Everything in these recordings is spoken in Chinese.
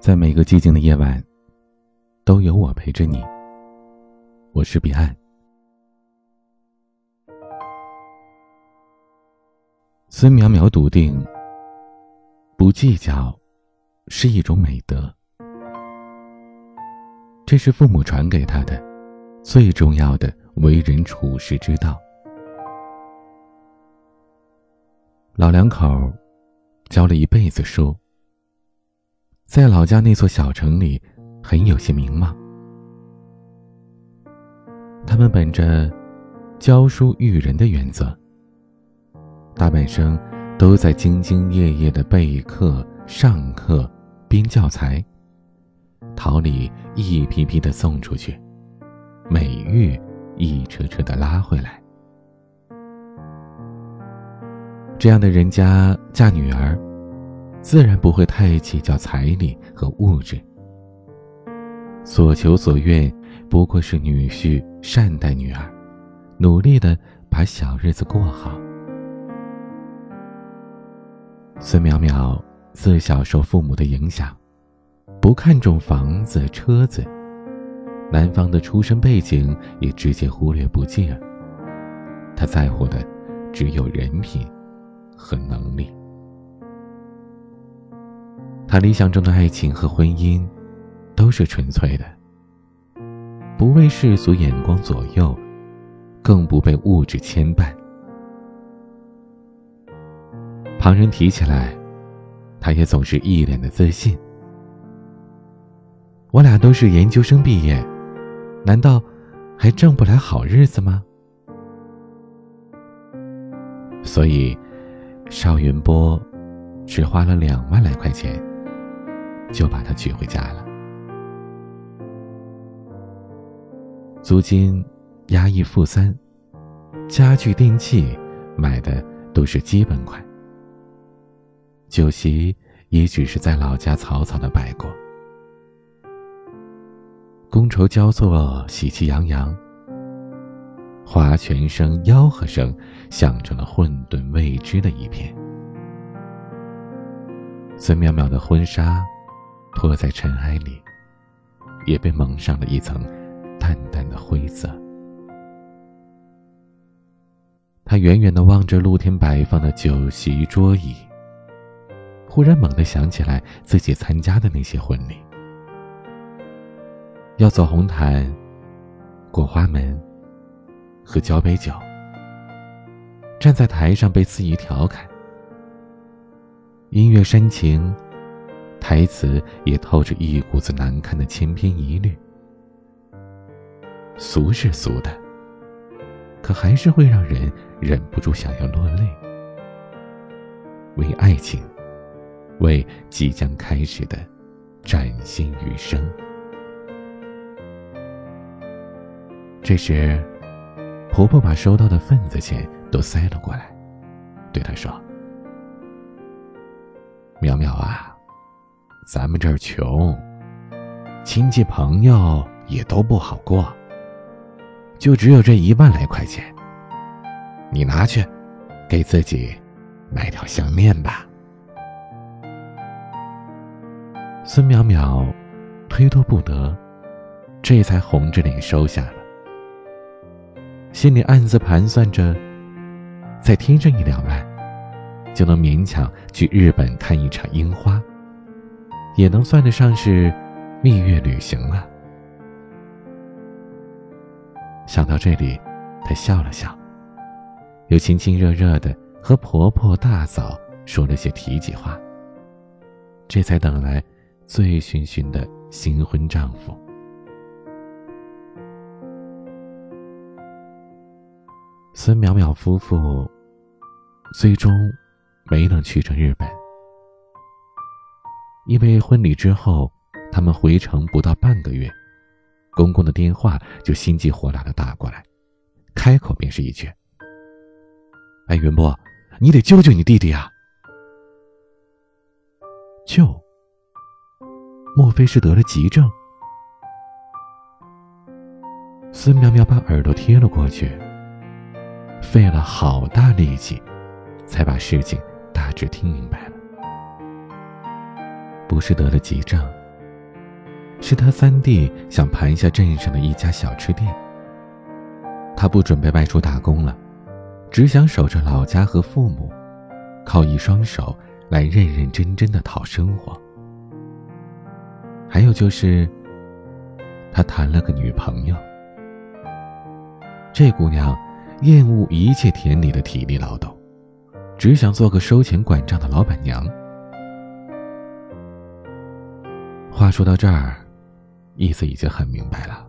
在每个寂静的夜晚，都有我陪着你。我是彼岸。孙淼淼笃定，不计较是一种美德，这是父母传给他的最重要的为人处世之道。老两口教了一辈子书。在老家那座小城里，很有些名望。他们本着教书育人的原则，大半生都在兢兢业业的备课、上课、编教材，桃李一批批的送出去，美玉一车车的拉回来。这样的人家嫁女儿。自然不会太计较彩礼和物质，所求所愿不过是女婿善待女儿，努力的把小日子过好。孙淼淼自小受父母的影响，不看重房子车子，男方的出身背景也直接忽略不计了。他在乎的只有人品和能力。他理想中的爱情和婚姻，都是纯粹的，不为世俗眼光左右，更不被物质牵绊。旁人提起来，他也总是一脸的自信。我俩都是研究生毕业，难道还挣不来好日子吗？所以，邵云波只花了两万来块钱。就把她娶回家了。租金押一付三，家具电器买的都是基本款。酒席也只是在老家草草的摆过。觥筹交错，喜气洋洋。划拳声、吆喝声，响成了混沌未知的一片。孙淼淼的婚纱。拖在尘埃里，也被蒙上了一层淡淡的灰色。他远远的望着露天摆放的酒席桌椅，忽然猛地想起来自己参加的那些婚礼，要走红毯、过花门、喝交杯酒，站在台上被肆意调侃，音乐煽情。台词也透着一股子难看的千篇一律，俗是俗的，可还是会让人忍不住想要落泪。为爱情，为即将开始的崭新余生。这时，婆婆把收到的份子钱都塞了过来，对她说：“苗苗啊。”咱们这儿穷，亲戚朋友也都不好过，就只有这一万来块钱。你拿去，给自己买条项链吧。孙淼淼推脱不得，这才红着脸收下了，心里暗自盘算着，再添上一两万，就能勉强去日本看一场樱花。也能算得上是蜜月旅行了。想到这里，她笑了笑，又亲亲热热的和婆婆大嫂说了些体己话。这才等来醉醺醺的新婚丈夫。孙淼淼夫妇最终没能去成日本。因为婚礼之后，他们回城不到半个月，公公的电话就心急火燎的打过来，开口便是一句：“哎，云波，你得救救你弟弟啊！”救？莫非是得了急症？孙苗苗把耳朵贴了过去，费了好大力气，才把事情大致听明白。不是得了急症，是他三弟想盘下镇上的一家小吃店。他不准备外出打工了，只想守着老家和父母，靠一双手来认认真真的讨生活。还有就是，他谈了个女朋友。这姑娘厌恶一切田里的体力劳动，只想做个收钱管账的老板娘。话说到这儿，意思已经很明白了。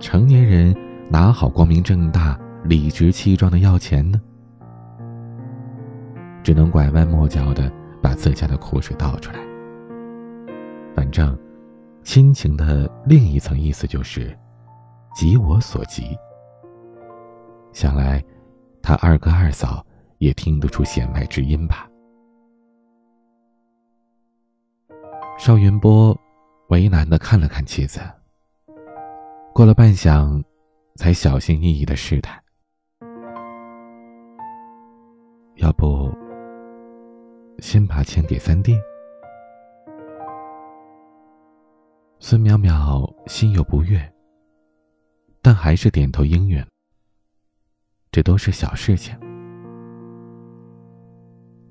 成年人哪好光明正大、理直气壮的要钱呢？只能拐弯抹角的把自家的苦水倒出来。反正，亲情的另一层意思就是，急我所急。想来，他二哥二嫂也听得出弦外之音吧。邵云波为难的看了看妻子，过了半晌，才小心翼翼的试探：“要不，先把钱给三弟？”孙淼淼心有不悦，但还是点头应允。这都是小事情，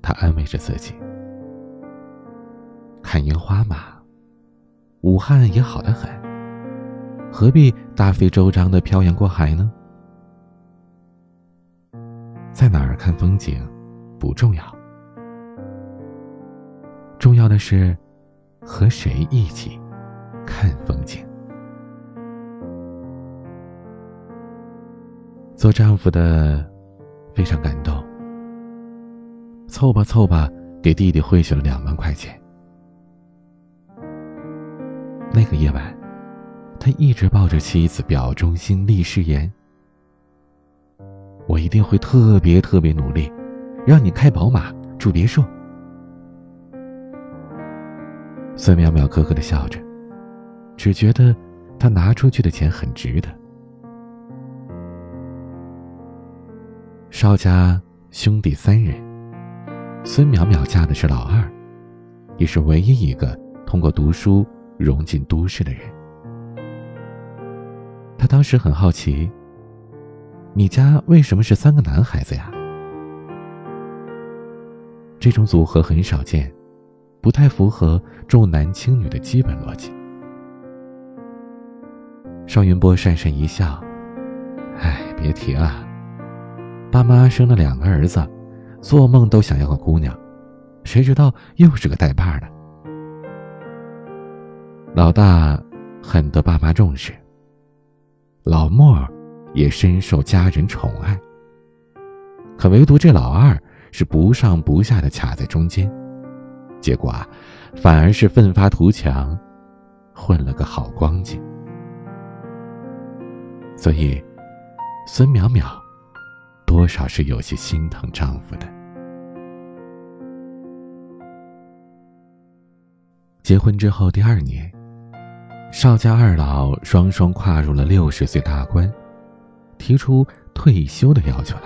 他安慰着自己。看樱花嘛，武汉也好得很，何必大费周章的漂洋过海呢？在哪儿看风景不重要，重要的是和谁一起看风景。做丈夫的非常感动，凑吧凑吧，给弟弟汇去了两万块钱。那个夜晚，他一直抱着妻子表忠心立誓言：“我一定会特别特别努力，让你开宝马住别墅。”孙淼淼咯咯的笑着，只觉得他拿出去的钱很值得。邵家兄弟三人，孙淼淼嫁的是老二，也是唯一一个通过读书。融进都市的人，他当时很好奇：“你家为什么是三个男孩子呀？”这种组合很少见，不太符合重男轻女的基本逻辑。邵云波讪讪一笑：“哎，别提了，爸妈生了两个儿子，做梦都想要个姑娘，谁知道又是个带把的。”老大很得爸妈重视，老莫也深受家人宠爱。可唯独这老二是不上不下的卡在中间，结果啊，反而是奋发图强，混了个好光景。所以，孙淼淼多少是有些心疼丈夫的。结婚之后第二年。邵家二老双双跨入了六十岁大关，提出退休的要求来。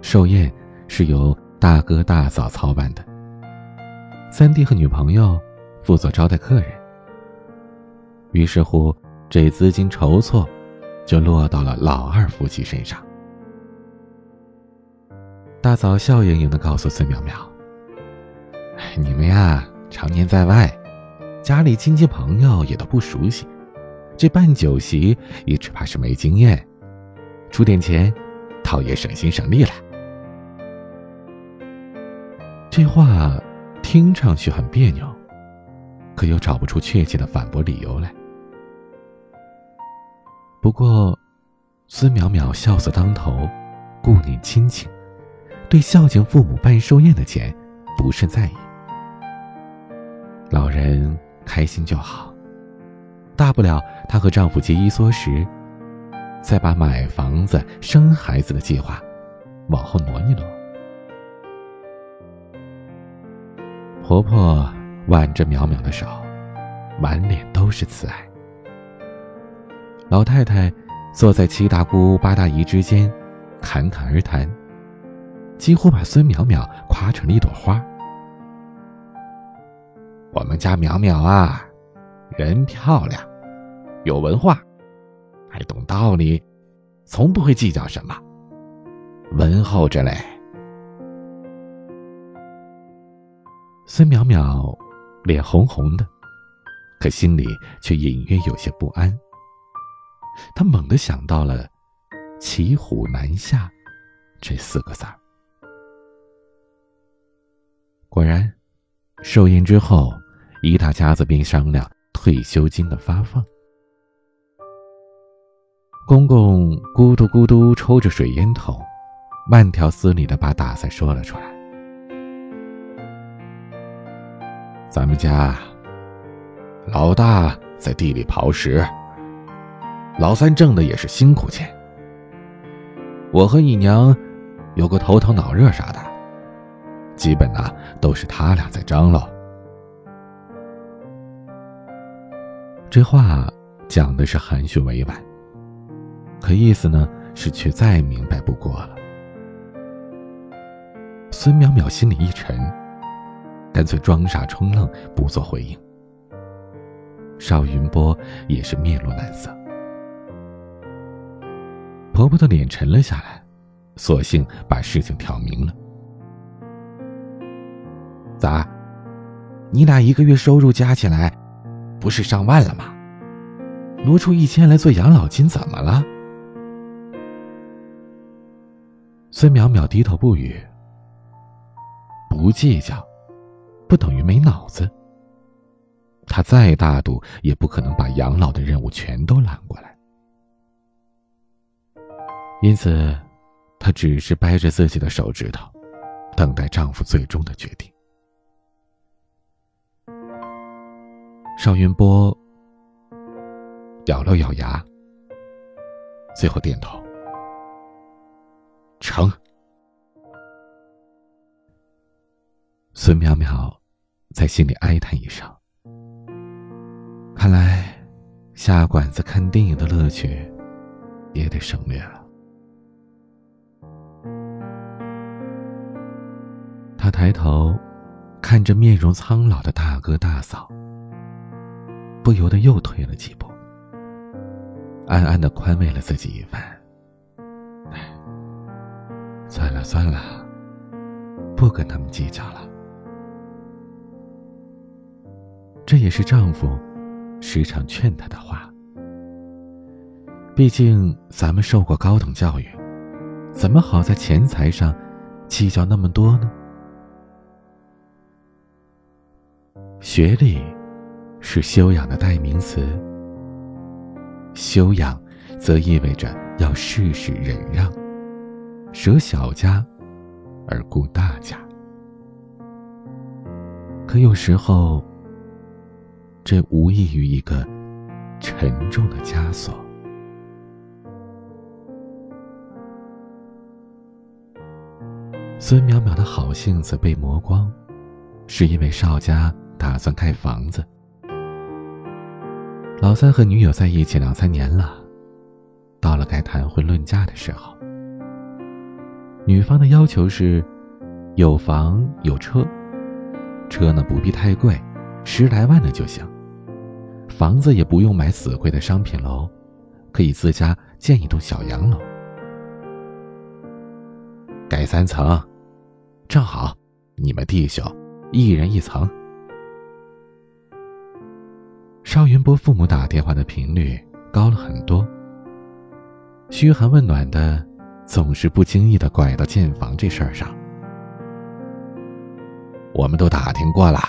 寿宴是由大哥大嫂操办的，三弟和女朋友负责招待客人。于是乎，这资金筹措就落到了老二夫妻身上。大嫂笑盈盈的告诉孙淼淼：“你们呀，常年在外。”家里亲戚朋友也都不熟悉，这办酒席也只怕是没经验，出点钱，倒也省心省力了。这话听上去很别扭，可又找不出确切的反驳理由来。不过，孙淼淼孝子当头，顾念亲情，对孝敬父母办寿宴的钱不甚在意。老人。开心就好，大不了她和丈夫节衣缩食，再把买房子、生孩子的计划往后挪一挪。婆婆挽着淼淼的手，满脸都是慈爱。老太太坐在七大姑八大姨之间，侃侃而谈，几乎把孙淼淼夸成了一朵花。我们家淼淼啊，人漂亮，有文化，还懂道理，从不会计较什么，温厚着嘞。”孙淼淼脸红红的，可心里却隐约有些不安。他猛地想到了“骑虎难下”这四个字儿。果然，寿宴之后，一大家子便商量退休金的发放。公公咕嘟咕嘟抽着水烟头，慢条斯理的把打算说了出来：“咱们家老大在地里刨食，老三挣的也是辛苦钱。我和你娘有个头疼脑热啥的。”基本呢都是他俩在张罗。这话讲的是含蓄委婉，可意思呢是却再明白不过了。孙淼淼心里一沉，干脆装傻充愣，不做回应。邵云波也是面露难色，婆婆的脸沉了下来，索性把事情挑明了。咋？你俩一个月收入加起来，不是上万了吗？挪出一千来做养老金，怎么了？孙淼淼低头不语。不计较，不等于没脑子。他再大度，也不可能把养老的任务全都揽过来。因此，她只是掰着自己的手指头，等待丈夫最终的决定。邵云波咬了咬牙，最后点头，成。孙淼淼在心里哀叹一声：“看来下馆子看电影的乐趣也得省略了。”他抬头看着面容苍老的大哥大嫂。不由得又退了几步，暗暗的宽慰了自己一番。哎，算了算了，不跟他们计较了。这也是丈夫时常劝她的话。毕竟咱们受过高等教育，怎么好在钱财上计较那么多呢？学历。是修养的代名词。修养，则意味着要事事忍让，舍小家而顾大家。可有时候，这无异于一个沉重的枷锁。孙淼淼的好性子被磨光，是因为邵家打算盖房子。老三和女友在一起两三年了，到了该谈婚论嫁的时候，女方的要求是有房有车，车呢不必太贵，十来万的就行，房子也不用买死贵的商品楼，可以自家建一栋小洋楼，盖三层，正好你们弟兄一人一层。邵云波父母打电话的频率高了很多，嘘寒问暖的，总是不经意的拐到建房这事儿上。我们都打听过了，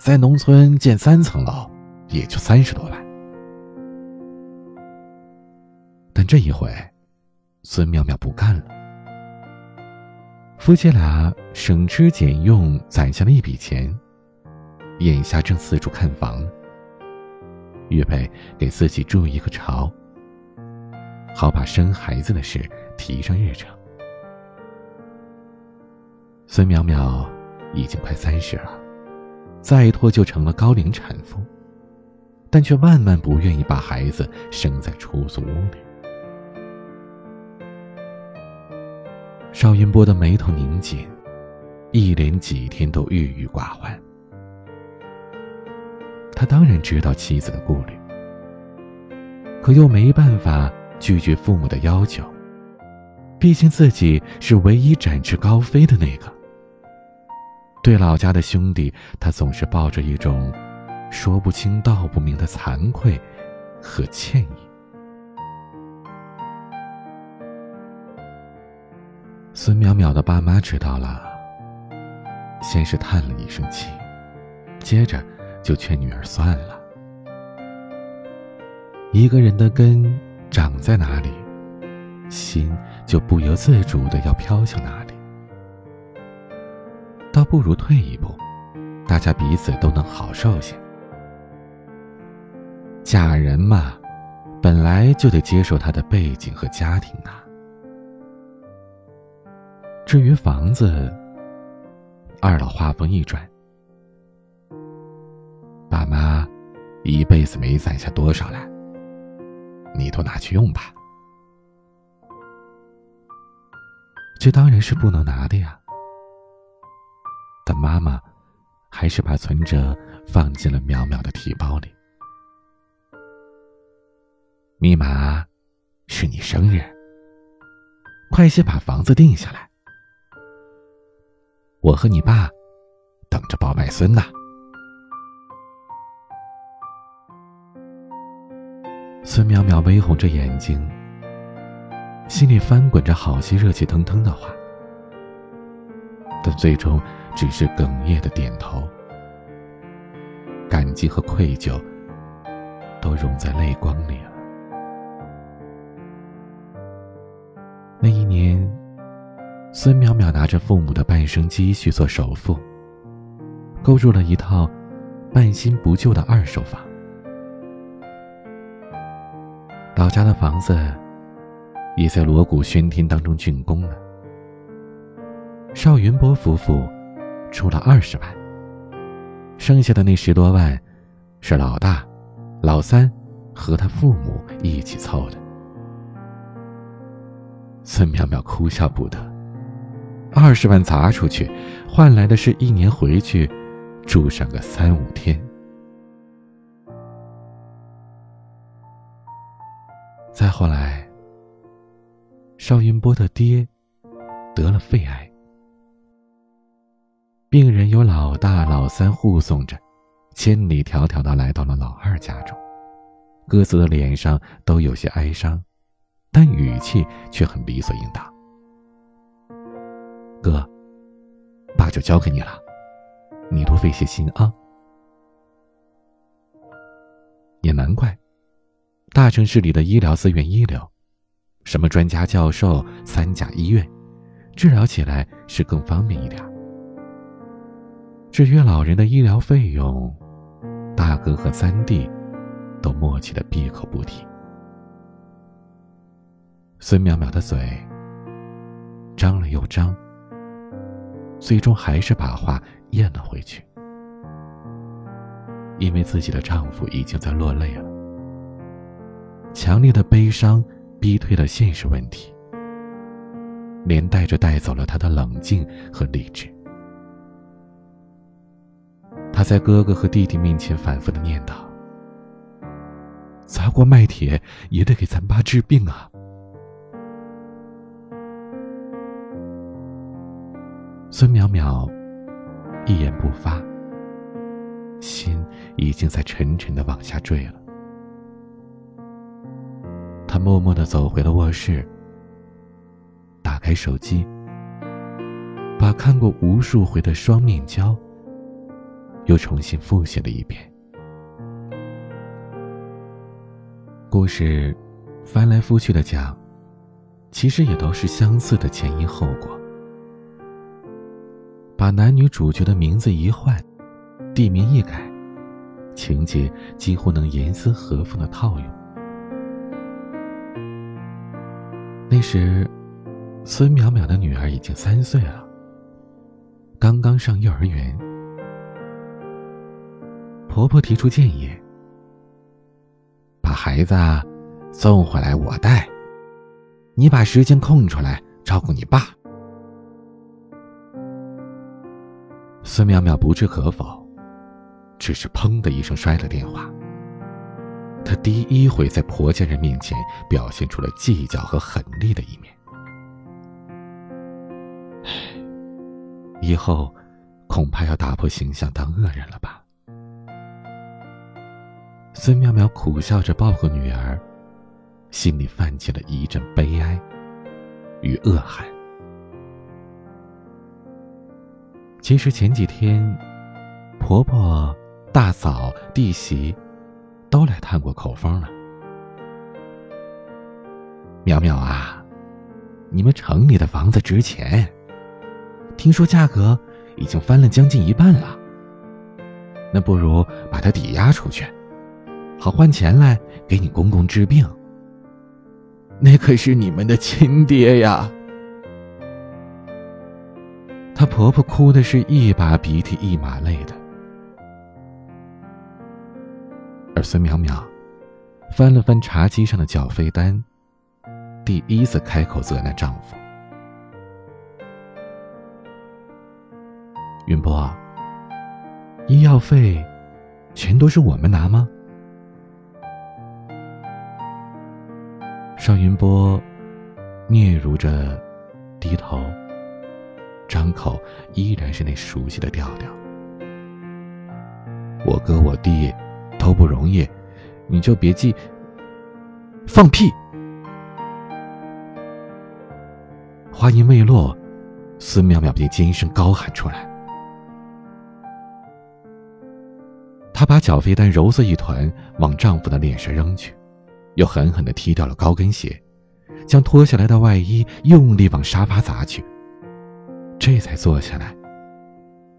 在农村建三层楼，也就三十多万。但这一回，孙妙妙不干了。夫妻俩省吃俭用攒下了一笔钱，眼下正四处看房。预备给自己筑一个巢，好把生孩子的事提上日程。孙淼淼已经快三十了，再拖就成了高龄产妇，但却万万不愿意把孩子生在出租屋里。邵云波的眉头拧紧，一连几天都郁郁寡欢。他当然知道妻子的顾虑，可又没办法拒绝父母的要求。毕竟自己是唯一展翅高飞的那个。对老家的兄弟，他总是抱着一种说不清道不明的惭愧和歉意。孙淼淼的爸妈知道了，先是叹了一声气，接着就劝女儿算了。一个人的根长在哪里，心就不由自主的要飘向哪里。倒不如退一步，大家彼此都能好受些。嫁人嘛，本来就得接受他的背景和家庭啊。至于房子，二老话锋一转，爸妈一辈子没攒下多少来，你都拿去用吧。这当然是不能拿的呀。但妈妈还是把存折放进了淼淼的提包里。密码是你生日，快些把房子定下来。我和你爸等着抱外孙呢。孙淼淼微红着眼睛，心里翻滚着好些热气腾腾的话，但最终。只是哽咽的点头，感激和愧疚都融在泪光里了。那一年，孙淼淼拿着父母的半生积蓄做首付，购入了一套半新不旧的二手房。老家的房子已在锣鼓喧天当中竣工了。邵云波夫妇。出了二十万，剩下的那十多万，是老大、老三和他父母一起凑的。孙淼淼哭笑不得，二十万砸出去，换来的是一年回去住上个三五天。再后来，邵云波的爹得了肺癌。病人由老大、老三护送着，千里迢迢的来到了老二家中，各自的脸上都有些哀伤，但语气却很理所应当。哥，爸就交给你了，你多费些心啊。也难怪，大城市里的医疗资源一流，什么专家教授、三甲医院，治疗起来是更方便一点。至于老人的医疗费用，大哥和三弟都默契的闭口不提。孙淼淼的嘴张了又张，最终还是把话咽了回去，因为自己的丈夫已经在落泪了。强烈的悲伤逼退了现实问题，连带着带走了他的冷静和理智。他在哥哥和弟弟面前反复的念叨：“砸锅卖铁也得给咱爸治病啊！”孙淼淼一言不发，心已经在沉沉的往下坠了。默默的走回了卧室，打开手机，把看过无数回的双面胶。又重新复习了一遍。故事翻来覆去的讲，其实也都是相似的前因后果。把男女主角的名字一换，地名一改，情节几乎能严丝合缝的套用。那时，孙淼淼的女儿已经三岁了，刚刚上幼儿园。婆婆提出建议：“把孩子送回来我带，你把时间空出来照顾你爸。”孙淼淼不置可否，只是砰的一声摔了电话。她第一回在婆家人面前表现出了计较和狠厉的一面。以后恐怕要打破形象当恶人了吧？孙苗苗苦笑着抱过女儿，心里泛起了一阵悲哀与恶寒。其实前几天，婆婆、大嫂、弟媳都来探过口风了。苗苗啊，你们城里的房子值钱，听说价格已经翻了将近一半了。那不如把它抵押出去，好换钱来给你公公治病。那可是你们的亲爹呀！她婆婆哭的是一把鼻涕一把泪的，而孙淼淼翻了翻茶几上的缴费单，第一次开口责难丈夫：“云波，医药费全都是我们拿吗？”邵云波嗫嚅着，低头。张口依然是那熟悉的调调。我哥我弟都不容易，你就别记。放屁！话音未落，孙淼淼便尖声高喊出来。她把缴费单揉作一团，往丈夫的脸上扔去，又狠狠的踢掉了高跟鞋，将脱下来的外衣用力往沙发砸去。这才坐下来，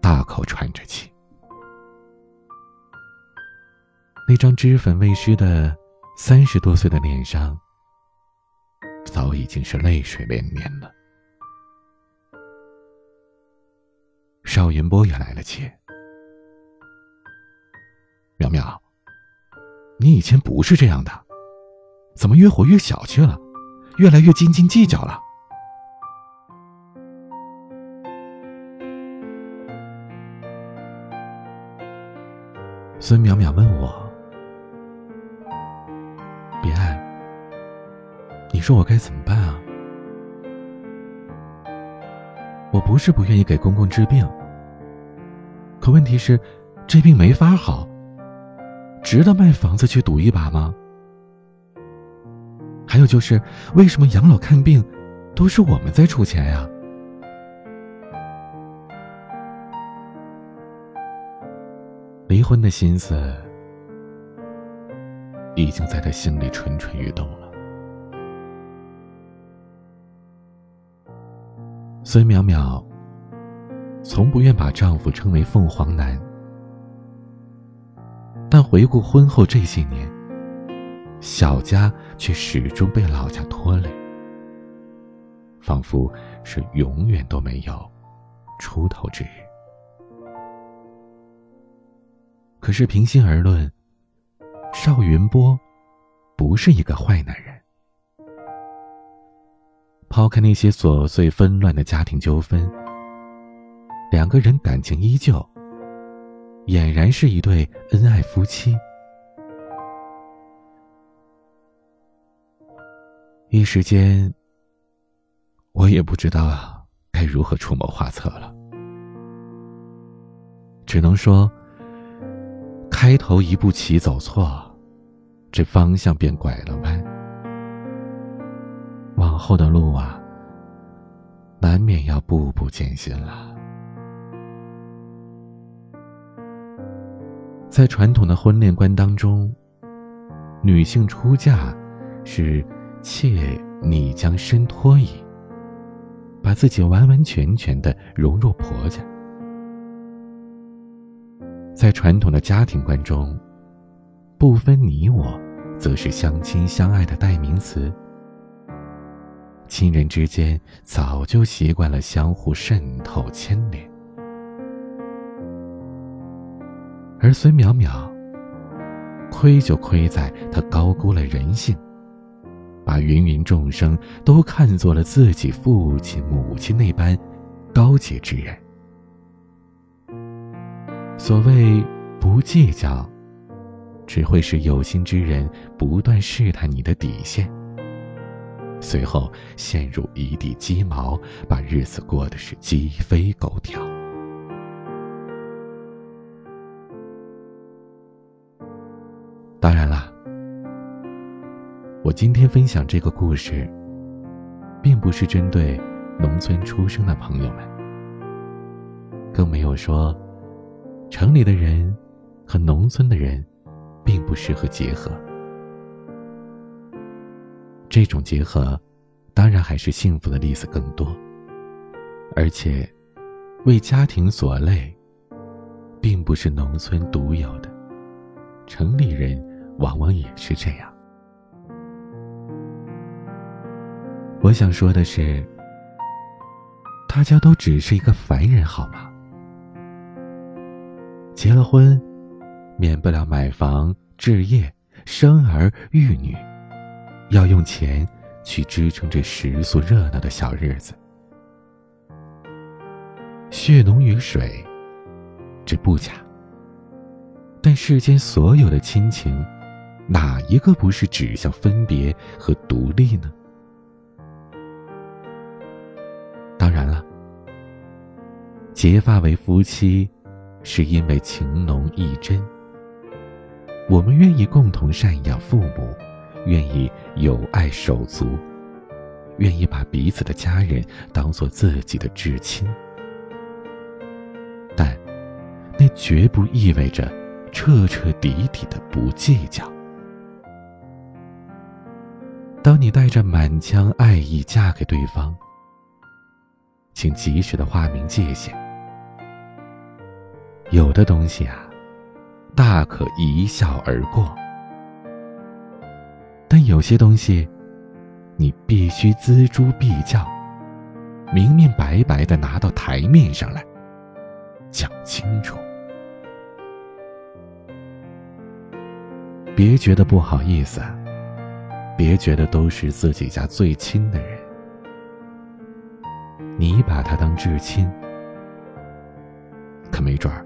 大口喘着气。那张脂粉未施的三十多岁的脸上，早已经是泪水连连了。邵云波也来了气：“苗苗，你以前不是这样的，怎么越活越小气了，越来越斤斤计较了？”孙淼淼问我：“说我该怎么办啊？我不是不愿意给公公治病，可问题是，这病没法好，值得卖房子去赌一把吗？还有就是，为什么养老看病都是我们在出钱呀？”离婚的心思已经在他心里蠢蠢欲动了。孙淼淼从不愿把丈夫称为凤凰男，但回顾婚后这些年，小家却始终被老家拖累，仿佛是永远都没有出头之日。可是，平心而论，邵云波不是一个坏男人。抛开那些琐碎纷乱的家庭纠纷，两个人感情依旧，俨然是一对恩爱夫妻。一时间，我也不知道该如何出谋划策了，只能说。开头一步棋走错，这方向便拐了弯。往后的路啊，难免要步步艰辛了。在传统的婚恋观当中，女性出嫁是妾你将身托矣，把自己完完全全的融入婆家。在传统的家庭观中，不分你我，则是相亲相爱的代名词。亲人之间早就习惯了相互渗透牵连，而孙淼淼，亏就亏在她高估了人性，把芸芸众生都看作了自己父亲母亲那般高洁之人。所谓不计较，只会使有心之人不断试探你的底线，随后陷入一地鸡毛，把日子过得是鸡飞狗跳。当然啦，我今天分享这个故事，并不是针对农村出生的朋友们，更没有说城里的人。和农村的人，并不适合结合。这种结合，当然还是幸福的例子更多。而且，为家庭所累，并不是农村独有的，城里人往往也是这样。我想说的是，大家都只是一个凡人，好吗？结了婚。免不了买房、置业、生儿育女，要用钱去支撑这食宿热闹的小日子。血浓于水，这不假。但世间所有的亲情，哪一个不是指向分别和独立呢？当然了，结发为夫妻，是因为情浓意真。我们愿意共同赡养父母，愿意有爱手足，愿意把彼此的家人当做自己的至亲，但那绝不意味着彻彻底底的不计较。当你带着满腔爱意嫁给对方，请及时的划明界限。有的东西啊。大可一笑而过，但有些东西，你必须锱铢必较，明明白白的拿到台面上来讲清楚。别觉得不好意思，别觉得都是自己家最亲的人，你把他当至亲，可没准儿。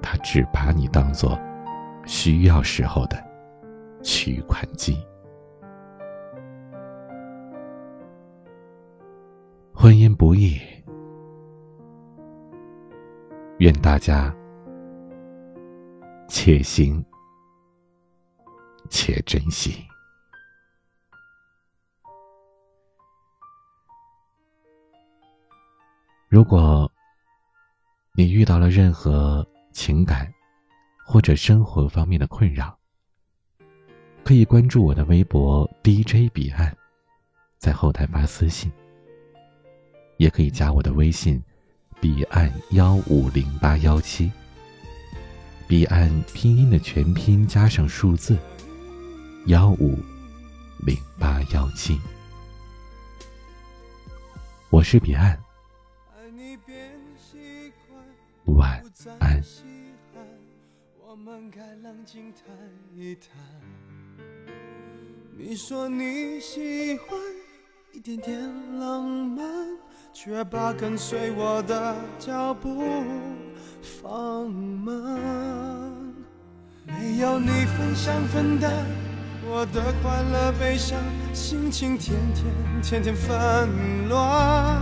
他只把你当做需要时候的取款机。婚姻不易，愿大家且行且珍惜。如果你遇到了任何，情感，或者生活方面的困扰，可以关注我的微博 DJ 彼岸，在后台发私信。也可以加我的微信，彼岸幺五零八幺七。彼岸拼音的全拼加上数字幺五零八幺七。我是彼岸。晚安。我们该冷静谈一谈。你说你喜欢一点点浪漫，却把跟随我的脚步放慢。没有你分享分担我的快乐悲伤，心情天天天天纷乱。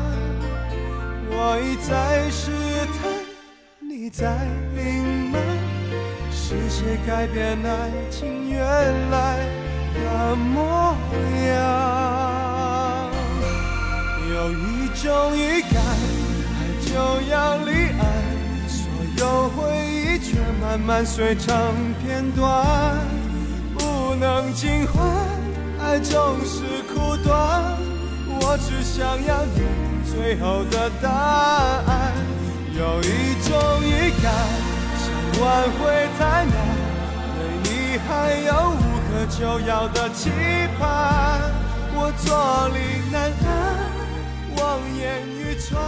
我一再试探。你在隐瞒，是谁改变爱情原来的模样？有一种预感，爱就要离岸，所有回忆却慢慢碎成片段，不能尽欢，爱总是苦短。我只想要你最后的答案。有一种预感，想挽回太难，对你还有无可救药的期盼。我坐立难安，望眼欲穿，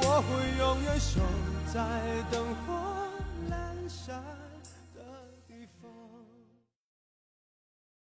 我会永远守在灯火。